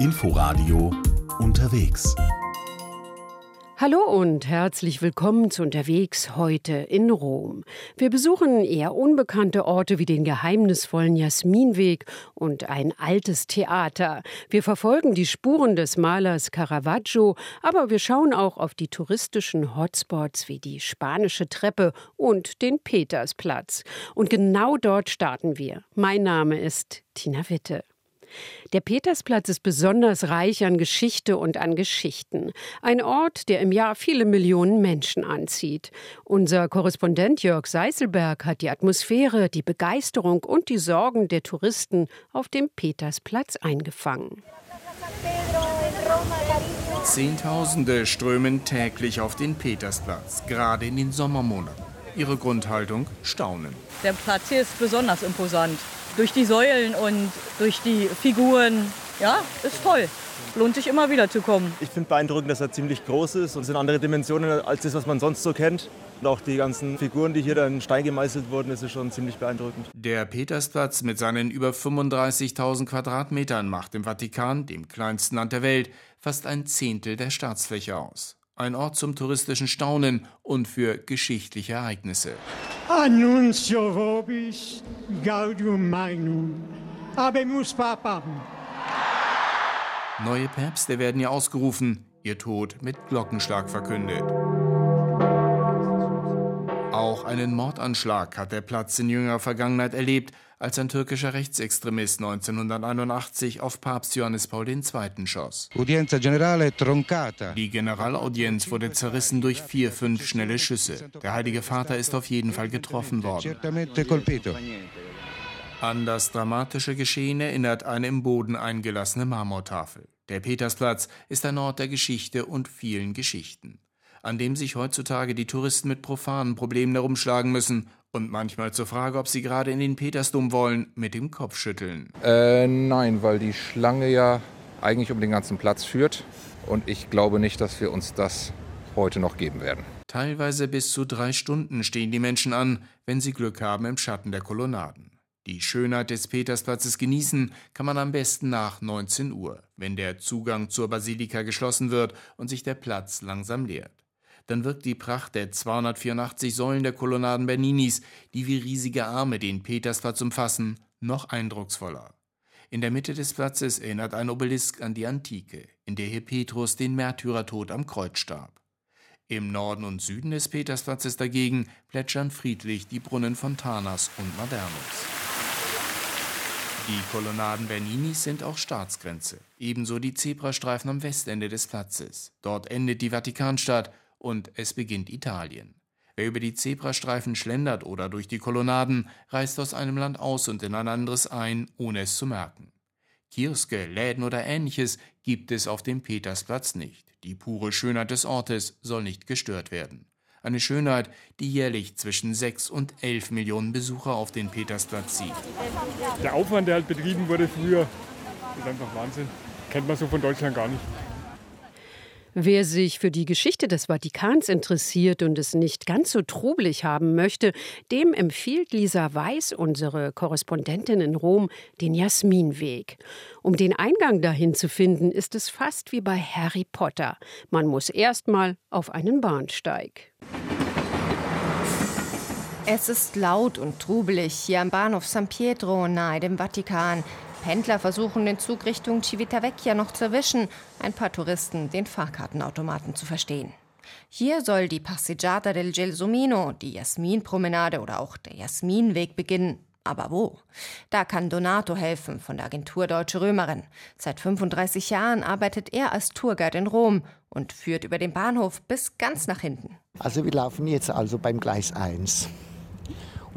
Inforadio unterwegs. Hallo und herzlich willkommen zu Unterwegs heute in Rom. Wir besuchen eher unbekannte Orte wie den geheimnisvollen Jasminweg und ein altes Theater. Wir verfolgen die Spuren des Malers Caravaggio, aber wir schauen auch auf die touristischen Hotspots wie die Spanische Treppe und den Petersplatz. Und genau dort starten wir. Mein Name ist Tina Witte. Der Petersplatz ist besonders reich an Geschichte und an Geschichten. Ein Ort, der im Jahr viele Millionen Menschen anzieht. Unser Korrespondent Jörg Seiselberg hat die Atmosphäre, die Begeisterung und die Sorgen der Touristen auf dem Petersplatz eingefangen. Zehntausende strömen täglich auf den Petersplatz, gerade in den Sommermonaten. Ihre Grundhaltung Staunen. Der Platz hier ist besonders imposant durch die Säulen und durch die Figuren. Ja, ist toll. Lohnt sich immer wieder zu kommen. Ich finde beeindruckend, dass er ziemlich groß ist und es sind andere Dimensionen als das, was man sonst so kennt. Und auch die ganzen Figuren, die hier dann in Stein gemeißelt wurden, ist schon ziemlich beeindruckend. Der Petersplatz mit seinen über 35.000 Quadratmetern macht im Vatikan, dem kleinsten Land der Welt, fast ein Zehntel der Staatsfläche aus. Ein Ort zum touristischen Staunen und für geschichtliche Ereignisse. Annuncio vobis gaudium magnum. Habemus papam. Neue Päpste werden hier ausgerufen, ihr Tod mit Glockenschlag verkündet. Auch einen Mordanschlag hat der Platz in jüngerer Vergangenheit erlebt, als ein türkischer Rechtsextremist 1981 auf Papst Johannes Paul II. schoss. Die Generalaudienz wurde zerrissen durch vier, fünf schnelle Schüsse. Der Heilige Vater ist auf jeden Fall getroffen worden. An das dramatische Geschehen erinnert eine im Boden eingelassene Marmortafel. Der Petersplatz ist ein Ort der Geschichte und vielen Geschichten an dem sich heutzutage die Touristen mit profanen Problemen herumschlagen müssen und manchmal zur Frage, ob sie gerade in den Petersdom wollen, mit dem Kopf schütteln. Äh, nein, weil die Schlange ja eigentlich um den ganzen Platz führt und ich glaube nicht, dass wir uns das heute noch geben werden. Teilweise bis zu drei Stunden stehen die Menschen an, wenn sie Glück haben im Schatten der Kolonnaden. Die Schönheit des Petersplatzes genießen kann man am besten nach 19 Uhr, wenn der Zugang zur Basilika geschlossen wird und sich der Platz langsam leert dann wirkt die Pracht der 284 Säulen der Kolonnaden Berninis, die wie riesige Arme den Petersplatz umfassen, noch eindrucksvoller. In der Mitte des Platzes erinnert ein Obelisk an die Antike, in der hier Petrus den Märtyrertod am Kreuz starb. Im Norden und Süden des Petersplatzes dagegen plätschern friedlich die Brunnen Fontanas und Madernus. Die Kolonnaden Berninis sind auch Staatsgrenze, ebenso die Zebrastreifen am Westende des Platzes. Dort endet die Vatikanstadt und es beginnt Italien. Wer über die Zebrastreifen schlendert oder durch die Kolonnaden, reist aus einem Land aus und in ein anderes ein, ohne es zu merken. Kioske, Läden oder ähnliches gibt es auf dem Petersplatz nicht. Die pure Schönheit des Ortes soll nicht gestört werden. Eine Schönheit, die jährlich zwischen 6 und 11 Millionen Besucher auf den Petersplatz zieht. Der Aufwand, der halt betrieben wurde früher, ist einfach Wahnsinn. Kennt man so von Deutschland gar nicht. Wer sich für die Geschichte des Vatikans interessiert und es nicht ganz so trubelig haben möchte, dem empfiehlt Lisa Weiß, unsere Korrespondentin in Rom, den Jasminweg. Um den Eingang dahin zu finden, ist es fast wie bei Harry Potter. Man muss erstmal auf einen Bahnsteig. Es ist laut und trubelig hier am Bahnhof San Pietro nahe dem Vatikan. Pendler versuchen den Zug Richtung Civitavecchia noch zu erwischen, ein paar Touristen den Fahrkartenautomaten zu verstehen. Hier soll die Passeggiata del Gelsomino, die Jasminpromenade oder auch der Jasminweg beginnen. Aber wo? Da kann Donato helfen von der Agentur Deutsche Römerin. Seit 35 Jahren arbeitet er als Tourguide in Rom und führt über den Bahnhof bis ganz nach hinten. Also wir laufen jetzt also beim Gleis 1.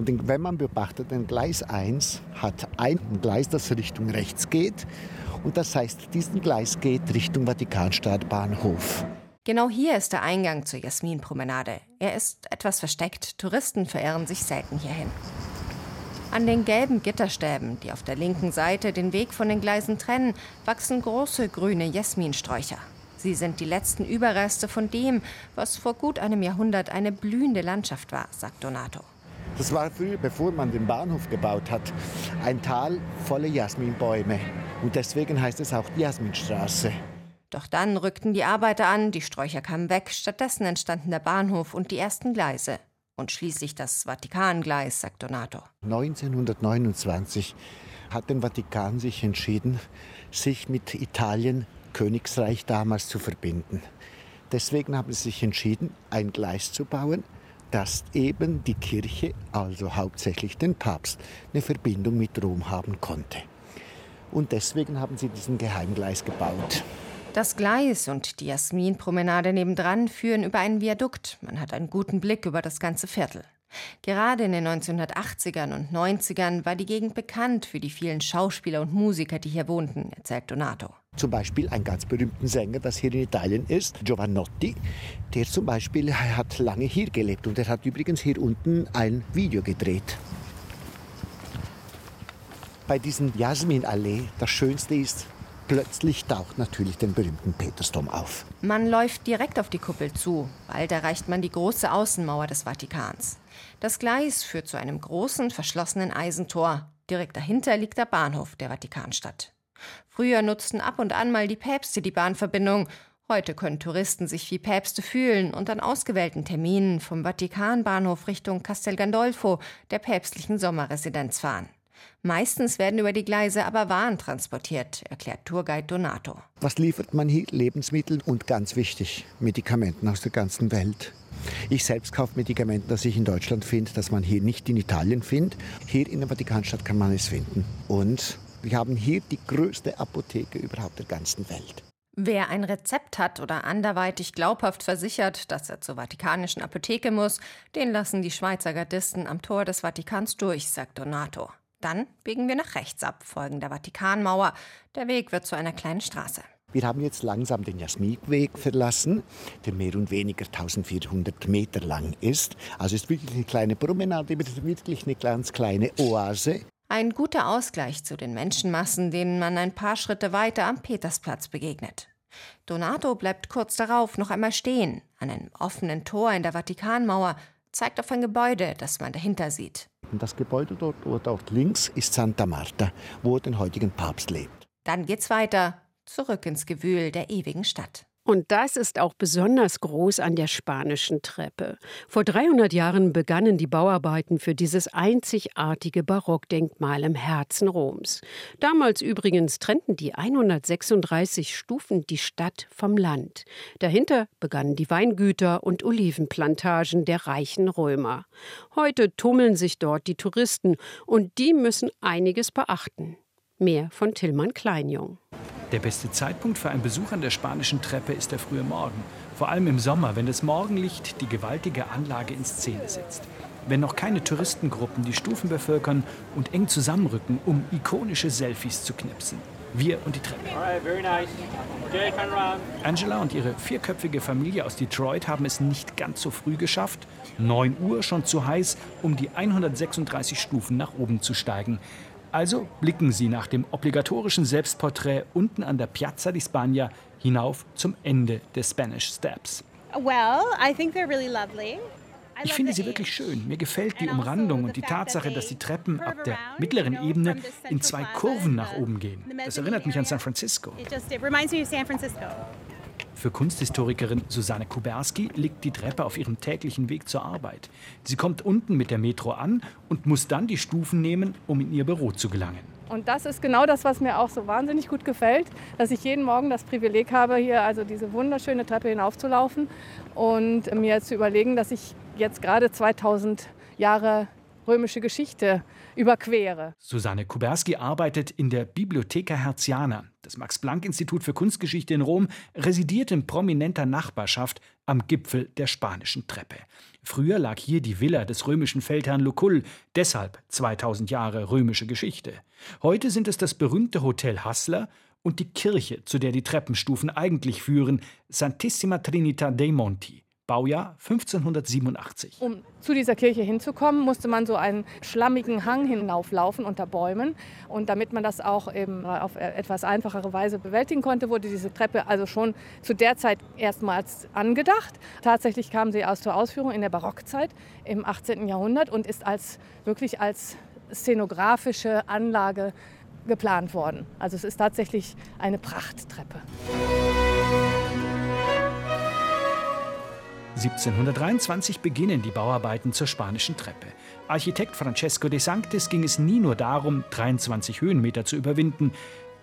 Und wenn man beobachtet, ein Gleis 1 hat ein Gleis, das Richtung rechts geht. Und das heißt, diesen Gleis geht Richtung Vatikanstadtbahnhof. Genau hier ist der Eingang zur Jasminpromenade. Er ist etwas versteckt. Touristen verirren sich selten hierhin. An den gelben Gitterstäben, die auf der linken Seite den Weg von den Gleisen trennen, wachsen große grüne Jasminsträucher. Sie sind die letzten Überreste von dem, was vor gut einem Jahrhundert eine blühende Landschaft war, sagt Donato. Das war früher, bevor man den Bahnhof gebaut hat, ein Tal voller Jasminbäume. Und deswegen heißt es auch die Jasminstraße. Doch dann rückten die Arbeiter an, die Sträucher kamen weg, stattdessen entstanden der Bahnhof und die ersten Gleise. Und schließlich das Vatikangleis, sagt Donato. 1929 hat der Vatikan sich entschieden, sich mit Italien, Königsreich damals, zu verbinden. Deswegen haben sie sich entschieden, ein Gleis zu bauen, dass eben die Kirche, also hauptsächlich den Papst, eine Verbindung mit Rom haben konnte. Und deswegen haben sie diesen Geheimgleis gebaut. Das Gleis und die Jasminpromenade nebendran führen über einen Viadukt. Man hat einen guten Blick über das ganze Viertel. Gerade in den 1980ern und 90ern war die Gegend bekannt für die vielen Schauspieler und Musiker, die hier wohnten, erzählt Donato. Zum Beispiel einen ganz berühmten Sänger, das hier in Italien ist, Giovanotti. Der zum Beispiel hat lange hier gelebt und er hat übrigens hier unten ein Video gedreht. Bei diesem Jasminallee, das Schönste ist, Plötzlich taucht natürlich den berühmten Petersdom auf. Man läuft direkt auf die Kuppel zu. Bald erreicht man die große Außenmauer des Vatikans. Das Gleis führt zu einem großen, verschlossenen Eisentor. Direkt dahinter liegt der Bahnhof der Vatikanstadt. Früher nutzten ab und an mal die Päpste die Bahnverbindung. Heute können Touristen sich wie Päpste fühlen und an ausgewählten Terminen vom Vatikanbahnhof Richtung Castel Gandolfo, der päpstlichen Sommerresidenz, fahren. Meistens werden über die Gleise aber Waren transportiert, erklärt Tourguide Donato. Was liefert man hier? Lebensmittel und ganz wichtig, Medikamenten aus der ganzen Welt. Ich selbst kaufe Medikamente, das ich in Deutschland finde, das man hier nicht in Italien findet. Hier in der Vatikanstadt kann man es finden. Und wir haben hier die größte Apotheke überhaupt der ganzen Welt. Wer ein Rezept hat oder anderweitig glaubhaft versichert, dass er zur Vatikanischen Apotheke muss, den lassen die Schweizer Gardisten am Tor des Vatikans durch, sagt Donato. Dann biegen wir nach rechts ab, folgen der Vatikanmauer. Der Weg wird zu einer kleinen Straße. Wir haben jetzt langsam den Jasminweg verlassen, der mehr und weniger 1400 Meter lang ist. Also ist wirklich eine kleine Promenade, wirklich eine ganz kleine Oase. Ein guter Ausgleich zu den Menschenmassen, denen man ein paar Schritte weiter am Petersplatz begegnet. Donato bleibt kurz darauf noch einmal stehen, an einem offenen Tor in der Vatikanmauer, zeigt auf ein Gebäude, das man dahinter sieht. Das Gebäude dort, dort links ist Santa Marta, wo der heutigen Papst lebt. Dann geht's weiter, zurück ins Gewühl der ewigen Stadt. Und das ist auch besonders groß an der spanischen Treppe. Vor 300 Jahren begannen die Bauarbeiten für dieses einzigartige Barockdenkmal im Herzen Roms. Damals übrigens trennten die 136 Stufen die Stadt vom Land. Dahinter begannen die Weingüter und Olivenplantagen der reichen Römer. Heute tummeln sich dort die Touristen und die müssen einiges beachten. Mehr von Tillmann Kleinjung. Der beste Zeitpunkt für einen Besuch an der spanischen Treppe ist der frühe Morgen. Vor allem im Sommer, wenn das Morgenlicht die gewaltige Anlage in Szene setzt. Wenn noch keine Touristengruppen die Stufen bevölkern und eng zusammenrücken, um ikonische Selfies zu knipsen. Wir und die Treppe. Angela und ihre vierköpfige Familie aus Detroit haben es nicht ganz so früh geschafft. 9 Uhr schon zu heiß, um die 136 Stufen nach oben zu steigen. Also blicken Sie nach dem obligatorischen Selbstporträt unten an der Piazza di Spagna hinauf zum Ende des Spanish Steps. Well, I think they're really lovely. Ich finde sie wirklich schön. Mir gefällt die also Umrandung und die Tatsache, dass die Treppen ab der mittleren Ebene in zwei Kurven nach oben gehen. Das erinnert mich an San Francisco. Für Kunsthistorikerin Susanne Kuberski liegt die Treppe auf ihrem täglichen Weg zur Arbeit. Sie kommt unten mit der Metro an und muss dann die Stufen nehmen, um in ihr Büro zu gelangen. Und das ist genau das, was mir auch so wahnsinnig gut gefällt, dass ich jeden Morgen das Privileg habe, hier also diese wunderschöne Treppe hinaufzulaufen und mir zu überlegen, dass ich jetzt gerade 2000 Jahre römische Geschichte überquere. Susanne Kuberski arbeitet in der Bibliotheca Herziana. Das Max-Planck-Institut für Kunstgeschichte in Rom residiert in prominenter Nachbarschaft am Gipfel der spanischen Treppe. Früher lag hier die Villa des römischen Feldherrn Lucull, deshalb 2000 Jahre römische Geschichte. Heute sind es das berühmte Hotel Hassler und die Kirche, zu der die Treppenstufen eigentlich führen, Santissima Trinita dei Monti. Baujahr 1587. Um zu dieser Kirche hinzukommen, musste man so einen schlammigen Hang hinauflaufen unter Bäumen. Und damit man das auch eben auf etwas einfachere Weise bewältigen konnte, wurde diese Treppe also schon zu der Zeit erstmals angedacht. Tatsächlich kam sie aus zur Ausführung in der Barockzeit im 18. Jahrhundert und ist als wirklich als szenografische Anlage geplant worden. Also es ist tatsächlich eine Prachttreppe. 1723 beginnen die Bauarbeiten zur spanischen Treppe. Architekt Francesco de Sanctis ging es nie nur darum, 23 Höhenmeter zu überwinden.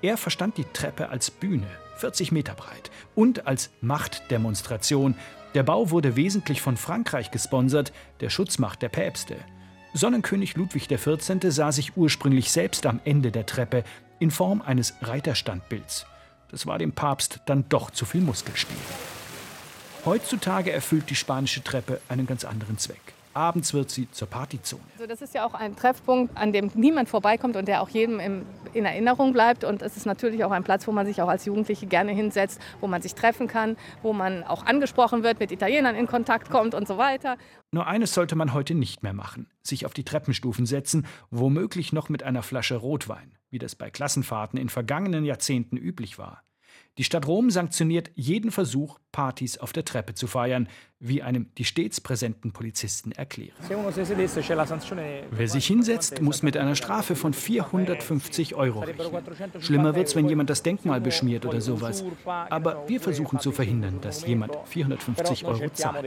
Er verstand die Treppe als Bühne, 40 Meter breit, und als Machtdemonstration. Der Bau wurde wesentlich von Frankreich gesponsert, der Schutzmacht der Päpste. Sonnenkönig Ludwig XIV. sah sich ursprünglich selbst am Ende der Treppe in Form eines Reiterstandbilds. Das war dem Papst dann doch zu viel Muskelspiel. Heutzutage erfüllt die spanische Treppe einen ganz anderen Zweck. Abends wird sie zur Partyzone. Also das ist ja auch ein Treffpunkt, an dem niemand vorbeikommt und der auch jedem im, in Erinnerung bleibt. Und es ist natürlich auch ein Platz, wo man sich auch als Jugendliche gerne hinsetzt, wo man sich treffen kann, wo man auch angesprochen wird, mit Italienern in Kontakt kommt und so weiter. Nur eines sollte man heute nicht mehr machen: sich auf die Treppenstufen setzen, womöglich noch mit einer Flasche Rotwein, wie das bei Klassenfahrten in vergangenen Jahrzehnten üblich war. Die Stadt Rom sanktioniert jeden Versuch, Partys auf der Treppe zu feiern, wie einem die stets präsenten Polizisten erklären. Wer sich hinsetzt, muss mit einer Strafe von 450 Euro rechnen. Schlimmer wird's, wenn jemand das Denkmal beschmiert oder sowas. Aber wir versuchen zu verhindern, dass jemand 450 Euro zahlt.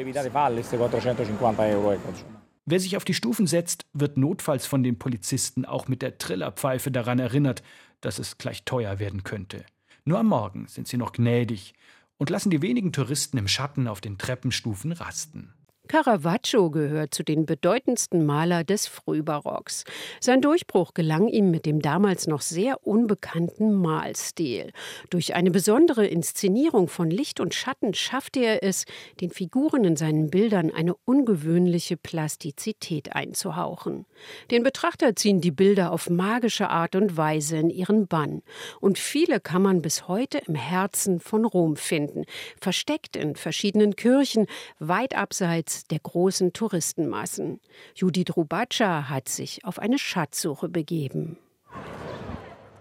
Wer sich auf die Stufen setzt, wird notfalls von den Polizisten auch mit der Trillerpfeife daran erinnert, dass es gleich teuer werden könnte. Nur am Morgen sind sie noch gnädig und lassen die wenigen Touristen im Schatten auf den Treppenstufen rasten. Caravaggio gehört zu den bedeutendsten Maler des Frühbarocks. Sein Durchbruch gelang ihm mit dem damals noch sehr unbekannten Malstil. Durch eine besondere Inszenierung von Licht und Schatten schaffte er es, den Figuren in seinen Bildern eine ungewöhnliche Plastizität einzuhauchen. Den Betrachter ziehen die Bilder auf magische Art und Weise in ihren Bann. Und viele kann man bis heute im Herzen von Rom finden, versteckt in verschiedenen Kirchen, weit abseits der großen Touristenmassen. Judith Rubatscha hat sich auf eine Schatzsuche begeben.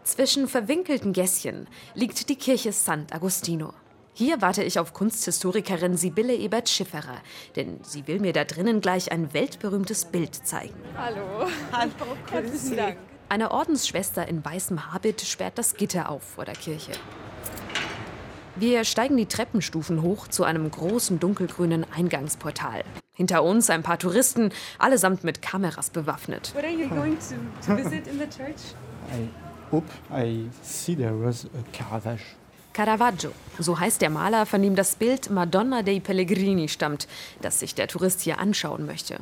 Zwischen verwinkelten Gässchen liegt die Kirche Sant'Agostino. Hier warte ich auf Kunsthistorikerin Sibylle Ebert-Schifferer, denn sie will mir da drinnen gleich ein weltberühmtes Bild zeigen. Hallo. Hallo, grüß Dank. Eine Ordensschwester in weißem Habit sperrt das Gitter auf vor der Kirche. Wir steigen die Treppenstufen hoch zu einem großen dunkelgrünen Eingangsportal. Hinter uns ein paar Touristen, allesamt mit Kameras bewaffnet. What are you going to, to visit in the church? I hope I see there was a Caravaggio. Caravaggio, so heißt der Maler, von dem das Bild Madonna dei Pellegrini stammt, das sich der Tourist hier anschauen möchte.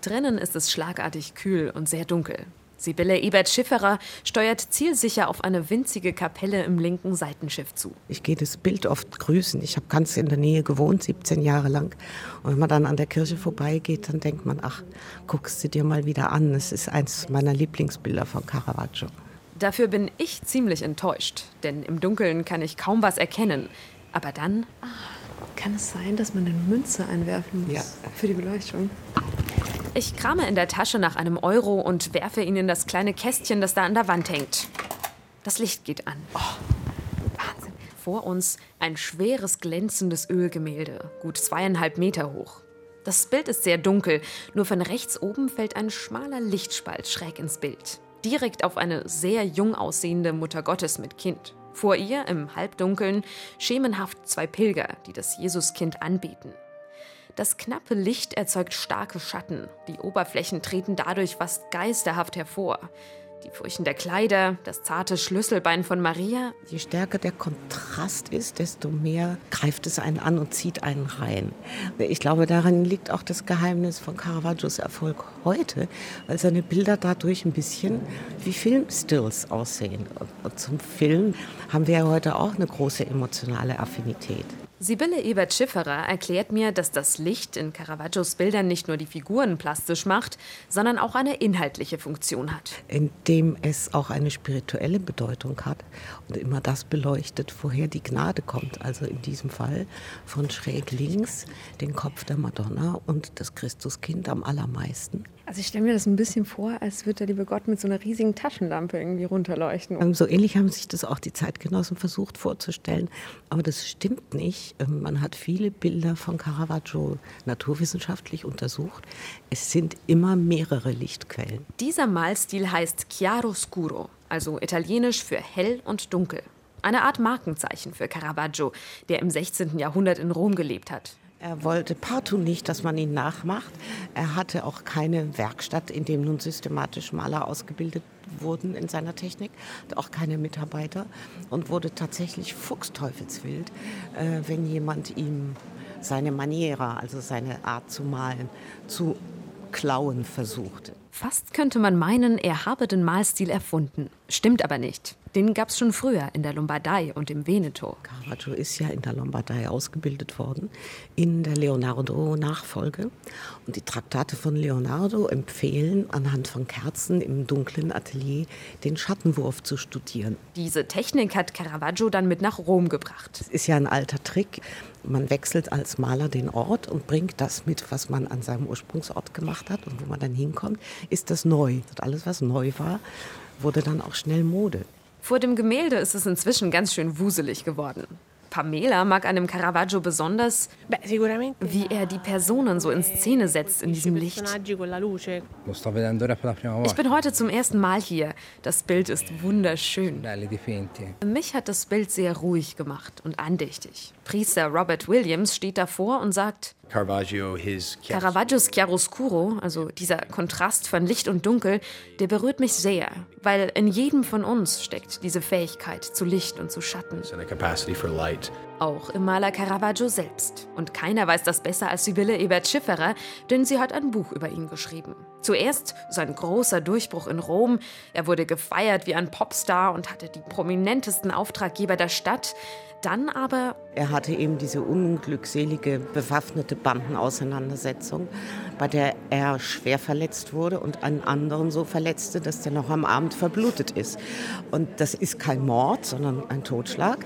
Drinnen ist es schlagartig kühl und sehr dunkel. Sibylle Ebert-Schifferer steuert zielsicher auf eine winzige Kapelle im linken Seitenschiff zu. Ich gehe das Bild oft grüßen. Ich habe ganz in der Nähe gewohnt, 17 Jahre lang. Und wenn man dann an der Kirche vorbeigeht, dann denkt man, ach, guckst du dir mal wieder an. Es ist eins meiner Lieblingsbilder von Caravaggio. Dafür bin ich ziemlich enttäuscht, denn im Dunkeln kann ich kaum was erkennen. Aber dann. Ah, kann es sein, dass man eine Münze einwerfen muss Ja. für die Beleuchtung? Ich krame in der Tasche nach einem Euro und werfe ihn in das kleine Kästchen, das da an der Wand hängt. Das Licht geht an. Oh, Wahnsinn. Vor uns ein schweres, glänzendes Ölgemälde, gut zweieinhalb Meter hoch. Das Bild ist sehr dunkel, nur von rechts oben fällt ein schmaler Lichtspalt schräg ins Bild. Direkt auf eine sehr jung aussehende Mutter Gottes mit Kind. Vor ihr, im Halbdunkeln, schemenhaft zwei Pilger, die das Jesuskind anbeten. Das knappe Licht erzeugt starke Schatten. Die Oberflächen treten dadurch fast geisterhaft hervor. Die Furchen der Kleider, das zarte Schlüsselbein von Maria. Je stärker der Kontrast ist, desto mehr greift es einen an und zieht einen rein. Ich glaube, darin liegt auch das Geheimnis von Caravaggios Erfolg heute, weil seine Bilder dadurch ein bisschen wie Filmstills aussehen. Und zum Film haben wir heute auch eine große emotionale Affinität. Sibylle Ebert-Schifferer erklärt mir, dass das Licht in Caravaggios Bildern nicht nur die Figuren plastisch macht, sondern auch eine inhaltliche Funktion hat. indem es auch eine spirituelle Bedeutung hat und immer das beleuchtet, woher die Gnade kommt. Also in diesem Fall von schräg links den Kopf der Madonna und das Christuskind am allermeisten. Also ich stelle mir das ein bisschen vor, als würde der liebe Gott mit so einer riesigen Taschenlampe irgendwie runterleuchten. Ähm, so ähnlich haben sich das auch die Zeitgenossen versucht vorzustellen. Aber das stimmt nicht. Ähm, man hat viele Bilder von Caravaggio naturwissenschaftlich untersucht. Es sind immer mehrere Lichtquellen. Dieser Malstil heißt Chiaroscuro, also italienisch für hell und dunkel. Eine Art Markenzeichen für Caravaggio, der im 16. Jahrhundert in Rom gelebt hat. Er wollte partout nicht, dass man ihn nachmacht. Er hatte auch keine Werkstatt, in dem nun systematisch Maler ausgebildet wurden in seiner Technik, auch keine Mitarbeiter und wurde tatsächlich fuchsteufelswild, äh, wenn jemand ihm seine Maniera, also seine Art zu malen, zu klauen versuchte. Fast könnte man meinen, er habe den Malstil erfunden. Stimmt aber nicht. Den gab es schon früher in der Lombardei und im Veneto. Caravaggio ist ja in der Lombardei ausgebildet worden, in der Leonardo-Nachfolge. Und die Traktate von Leonardo empfehlen, anhand von Kerzen im dunklen Atelier den Schattenwurf zu studieren. Diese Technik hat Caravaggio dann mit nach Rom gebracht. Das ist ja ein alter Trick. Man wechselt als Maler den Ort und bringt das mit, was man an seinem Ursprungsort gemacht hat und wo man dann hinkommt, ist das neu. Alles, was neu war, wurde dann auch schnell Mode. Vor dem Gemälde ist es inzwischen ganz schön wuselig geworden. Pamela mag an dem Caravaggio besonders, wie er die Personen so in Szene setzt in diesem Licht. Ich bin heute zum ersten Mal hier. Das Bild ist wunderschön. Mich hat das Bild sehr ruhig gemacht und andächtig. Priester Robert Williams steht davor und sagt, Caravaggio, Caravaggios Chiaroscuro, also dieser Kontrast von Licht und Dunkel, der berührt mich sehr, weil in jedem von uns steckt diese Fähigkeit zu Licht und zu Schatten. Auch im Maler Caravaggio selbst. Und keiner weiß das besser als Sibylle Ebert Schifferer, denn sie hat ein Buch über ihn geschrieben. Zuerst sein großer Durchbruch in Rom. Er wurde gefeiert wie ein Popstar und hatte die prominentesten Auftraggeber der Stadt. Dann aber. Er hatte eben diese unglückselige bewaffnete Bandenauseinandersetzung, bei der er schwer verletzt wurde und einen anderen so verletzte, dass der noch am Abend verblutet ist. Und das ist kein Mord, sondern ein Totschlag.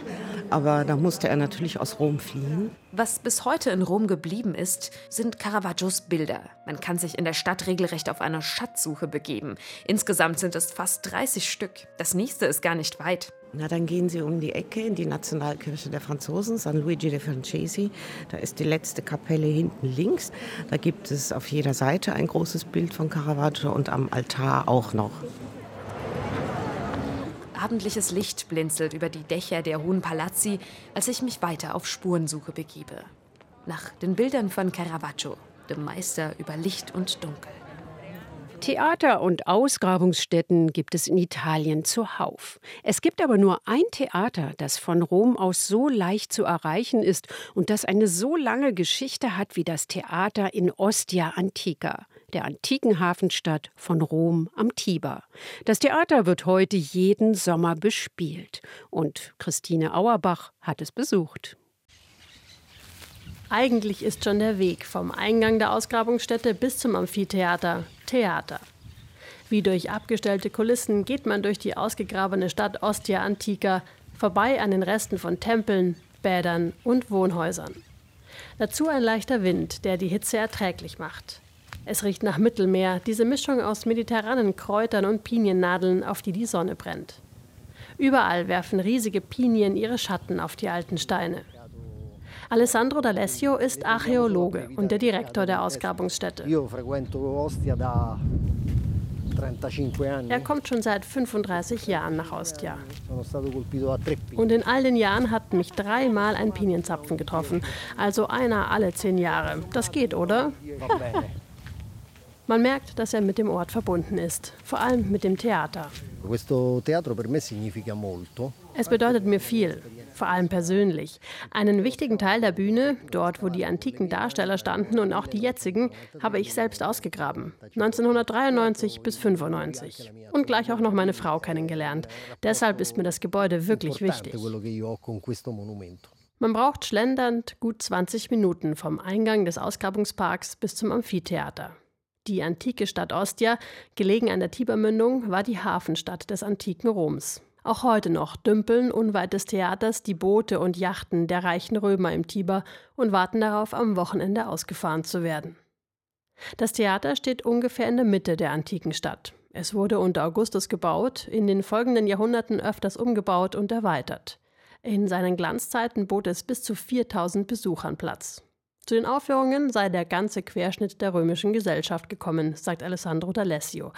Aber da musste er natürlich aus Rom fliehen. Was bis heute in Rom geblieben ist, sind Caravaggios Bilder. Man kann sich in der Stadt regelrecht auf eine Schatzsuche begeben. Insgesamt sind es fast 30 Stück. Das nächste ist gar nicht weit. Na, dann gehen Sie um die Ecke in die Nationalkirche der Franzosen, San Luigi de Francesi. Da ist die letzte Kapelle hinten links. Da gibt es auf jeder Seite ein großes Bild von Caravaggio und am Altar auch noch. Abendliches Licht blinzelt über die Dächer der hohen Palazzi, als ich mich weiter auf Spurensuche begebe. Nach den Bildern von Caravaggio, dem Meister über Licht und Dunkel. Theater und Ausgrabungsstätten gibt es in Italien zuhauf. Es gibt aber nur ein Theater, das von Rom aus so leicht zu erreichen ist und das eine so lange Geschichte hat wie das Theater in Ostia Antica, der antiken Hafenstadt von Rom am Tiber. Das Theater wird heute jeden Sommer bespielt und Christine Auerbach hat es besucht. Eigentlich ist schon der Weg vom Eingang der Ausgrabungsstätte bis zum Amphitheater Theater. Wie durch abgestellte Kulissen geht man durch die ausgegrabene Stadt Ostia Antica vorbei an den Resten von Tempeln, Bädern und Wohnhäusern. Dazu ein leichter Wind, der die Hitze erträglich macht. Es riecht nach Mittelmeer, diese Mischung aus mediterranen Kräutern und Piniennadeln, auf die die Sonne brennt. Überall werfen riesige Pinien ihre Schatten auf die alten Steine. Alessandro D'Alessio ist Archäologe und der Direktor der Ausgrabungsstätte. Er kommt schon seit 35 Jahren nach Ostia. Und in all den Jahren hat mich dreimal ein Pinienzapfen getroffen. Also einer alle zehn Jahre. Das geht, oder? Man merkt, dass er mit dem Ort verbunden ist, vor allem mit dem Theater. Es bedeutet mir viel, vor allem persönlich. Einen wichtigen Teil der Bühne, dort wo die antiken Darsteller standen und auch die jetzigen, habe ich selbst ausgegraben. 1993 bis 95. Und gleich auch noch meine Frau kennengelernt. Deshalb ist mir das Gebäude wirklich wichtig. Man braucht schlendernd gut 20 Minuten vom Eingang des Ausgrabungsparks bis zum Amphitheater. Die antike Stadt Ostia, gelegen an der Tibermündung, war die Hafenstadt des antiken Roms. Auch heute noch dümpeln unweit des Theaters die Boote und Yachten der reichen Römer im Tiber und warten darauf, am Wochenende ausgefahren zu werden. Das Theater steht ungefähr in der Mitte der antiken Stadt. Es wurde unter Augustus gebaut, in den folgenden Jahrhunderten öfters umgebaut und erweitert. In seinen Glanzzeiten bot es bis zu 4000 Besuchern Platz. Zu den Aufführungen sei der ganze Querschnitt der römischen Gesellschaft gekommen, sagt Alessandro D'Alessio.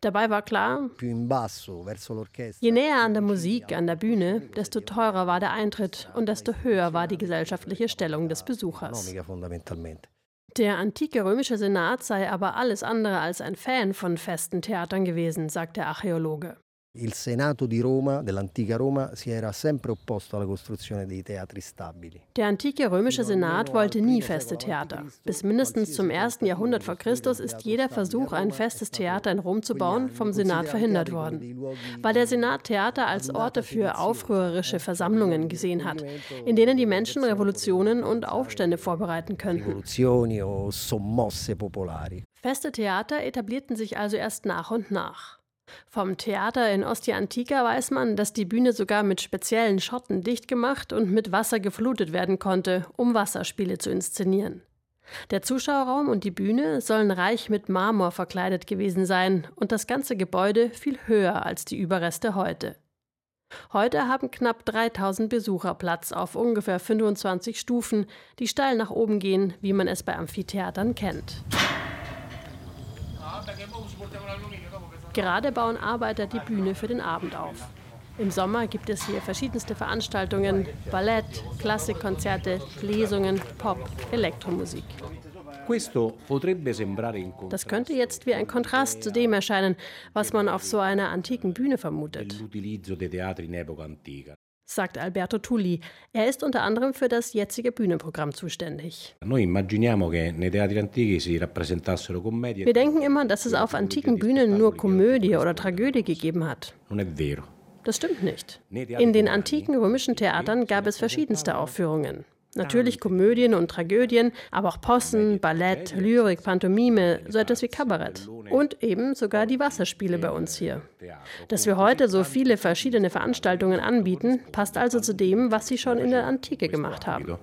Dabei war klar, je näher an der Musik, an der Bühne, desto teurer war der Eintritt und desto höher war die gesellschaftliche Stellung des Besuchers. Der antike römische Senat sei aber alles andere als ein Fan von festen Theatern gewesen, sagt der Archäologe. Il Senato di Roma, dell'antica Roma, si era sempre opposto alla costruzione dei teatri stabili. Der antike römische Senat wollte nie feste Theater. Bis mindestens zum ersten Jahrhundert vor Christus ist jeder Versuch, ein festes Theater in Rom zu bauen, vom Senat verhindert worden. Weil der Senat Theater als Orte für aufrührerische Versammlungen gesehen hat, in denen die Menschen Revolutionen und Aufstände vorbereiten könnten. Feste Theater etablierten sich also erst nach und nach. Vom Theater in Ostia Antica weiß man, dass die Bühne sogar mit speziellen Schotten dicht gemacht und mit Wasser geflutet werden konnte, um Wasserspiele zu inszenieren. Der Zuschauerraum und die Bühne sollen reich mit Marmor verkleidet gewesen sein und das ganze Gebäude viel höher als die Überreste heute. Heute haben knapp 3000 Besucher Platz auf ungefähr 25 Stufen, die steil nach oben gehen, wie man es bei Amphitheatern kennt. Gerade bauen Arbeiter die Bühne für den Abend auf. Im Sommer gibt es hier verschiedenste Veranstaltungen, Ballett, Klassikkonzerte, Lesungen, Pop, Elektromusik. Das könnte jetzt wie ein Kontrast zu dem erscheinen, was man auf so einer antiken Bühne vermutet sagt Alberto Tulli. Er ist unter anderem für das jetzige Bühnenprogramm zuständig. Wir denken immer, dass es auf antiken Bühnen nur Komödie oder Tragödie gegeben hat. Das stimmt nicht. In den antiken römischen Theatern gab es verschiedenste Aufführungen. Natürlich Komödien und Tragödien, aber auch Possen, Ballett, Lyrik, Pantomime, so etwas wie Kabarett. Und eben sogar die Wasserspiele bei uns hier. Dass wir heute so viele verschiedene Veranstaltungen anbieten, passt also zu dem, was sie schon in der Antike gemacht haben.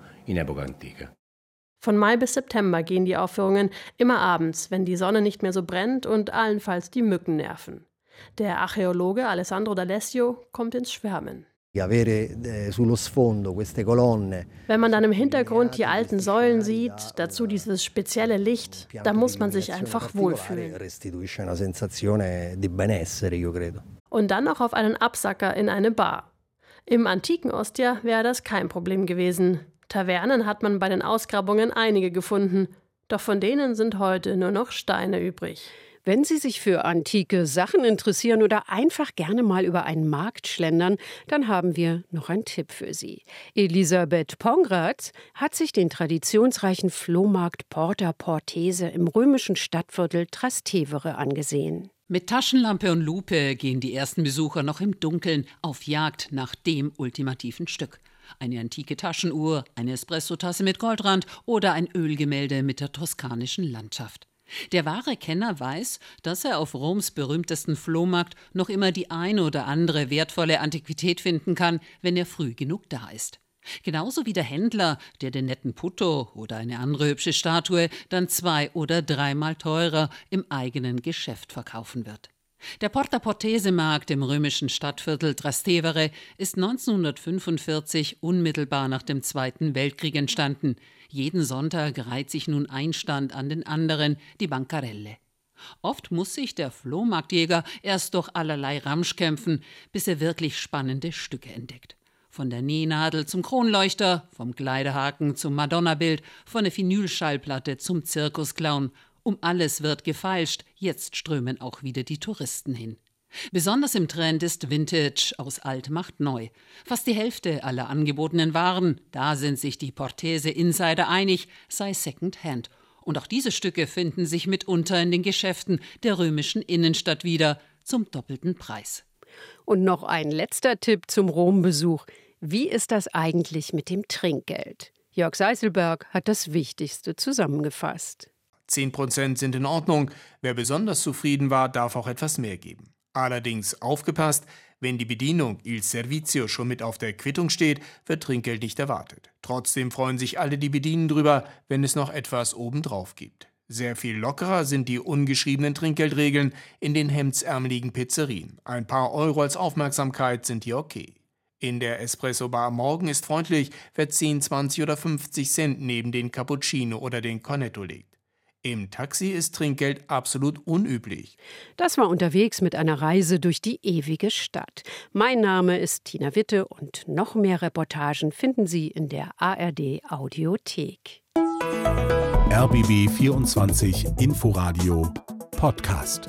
Von Mai bis September gehen die Aufführungen immer abends, wenn die Sonne nicht mehr so brennt und allenfalls die Mücken nerven. Der Archäologe Alessandro D'Alessio kommt ins Schwärmen. Eh, Wenn man dann im Hintergrund die alten Säulen sieht, dazu dieses spezielle Licht, da muss man sich einfach wohlfühlen. Und dann noch auf einen Absacker in eine Bar. Im antiken Ostia wäre das kein Problem gewesen. Tavernen hat man bei den Ausgrabungen einige gefunden, doch von denen sind heute nur noch Steine übrig. Wenn Sie sich für antike Sachen interessieren oder einfach gerne mal über einen Markt schlendern, dann haben wir noch einen Tipp für Sie. Elisabeth Pongratz hat sich den traditionsreichen Flohmarkt Porta Portese im römischen Stadtviertel Trastevere angesehen. Mit Taschenlampe und Lupe gehen die ersten Besucher noch im Dunkeln auf Jagd nach dem ultimativen Stück. Eine antike Taschenuhr, eine Espressotasse mit Goldrand oder ein Ölgemälde mit der toskanischen Landschaft. Der wahre Kenner weiß, dass er auf Roms berühmtesten Flohmarkt noch immer die eine oder andere wertvolle Antiquität finden kann, wenn er früh genug da ist. Genauso wie der Händler, der den netten Putto oder eine andere hübsche Statue dann zwei oder dreimal teurer im eigenen Geschäft verkaufen wird. Der Porta Portese Markt im römischen Stadtviertel Trastevere ist 1945 unmittelbar nach dem Zweiten Weltkrieg entstanden. Jeden Sonntag reiht sich nun ein Stand an den anderen, die Bankarelle. Oft muss sich der Flohmarktjäger erst durch allerlei Ramsch kämpfen, bis er wirklich spannende Stücke entdeckt. Von der Nähnadel zum Kronleuchter, vom Kleiderhaken zum Madonnabild, von der Vinylschallplatte zum Zirkusclown. Um alles wird gefeilscht, jetzt strömen auch wieder die Touristen hin. Besonders im Trend ist Vintage aus alt macht neu. Fast die Hälfte aller angebotenen Waren, da sind sich die Portese Insider einig, sei Second-Hand. Und auch diese Stücke finden sich mitunter in den Geschäften der römischen Innenstadt wieder zum doppelten Preis. Und noch ein letzter Tipp zum Rombesuch. Wie ist das eigentlich mit dem Trinkgeld? Jörg Seiselberg hat das Wichtigste zusammengefasst. Zehn Prozent sind in Ordnung. Wer besonders zufrieden war, darf auch etwas mehr geben. Allerdings aufgepasst, wenn die Bedienung Il Servizio schon mit auf der Quittung steht, wird Trinkgeld nicht erwartet. Trotzdem freuen sich alle, die bedienen drüber, wenn es noch etwas obendrauf gibt. Sehr viel lockerer sind die ungeschriebenen Trinkgeldregeln in den hemdsärmeligen Pizzerien. Ein paar Euro als Aufmerksamkeit sind hier okay. In der Espresso-Bar am Morgen ist freundlich, wer 10, 20 oder 50 Cent neben den Cappuccino oder den Cornetto legt. Im Taxi ist Trinkgeld absolut unüblich. Das war unterwegs mit einer Reise durch die ewige Stadt. Mein Name ist Tina Witte und noch mehr Reportagen finden Sie in der ARD Audiothek. RBB 24 Inforadio Podcast.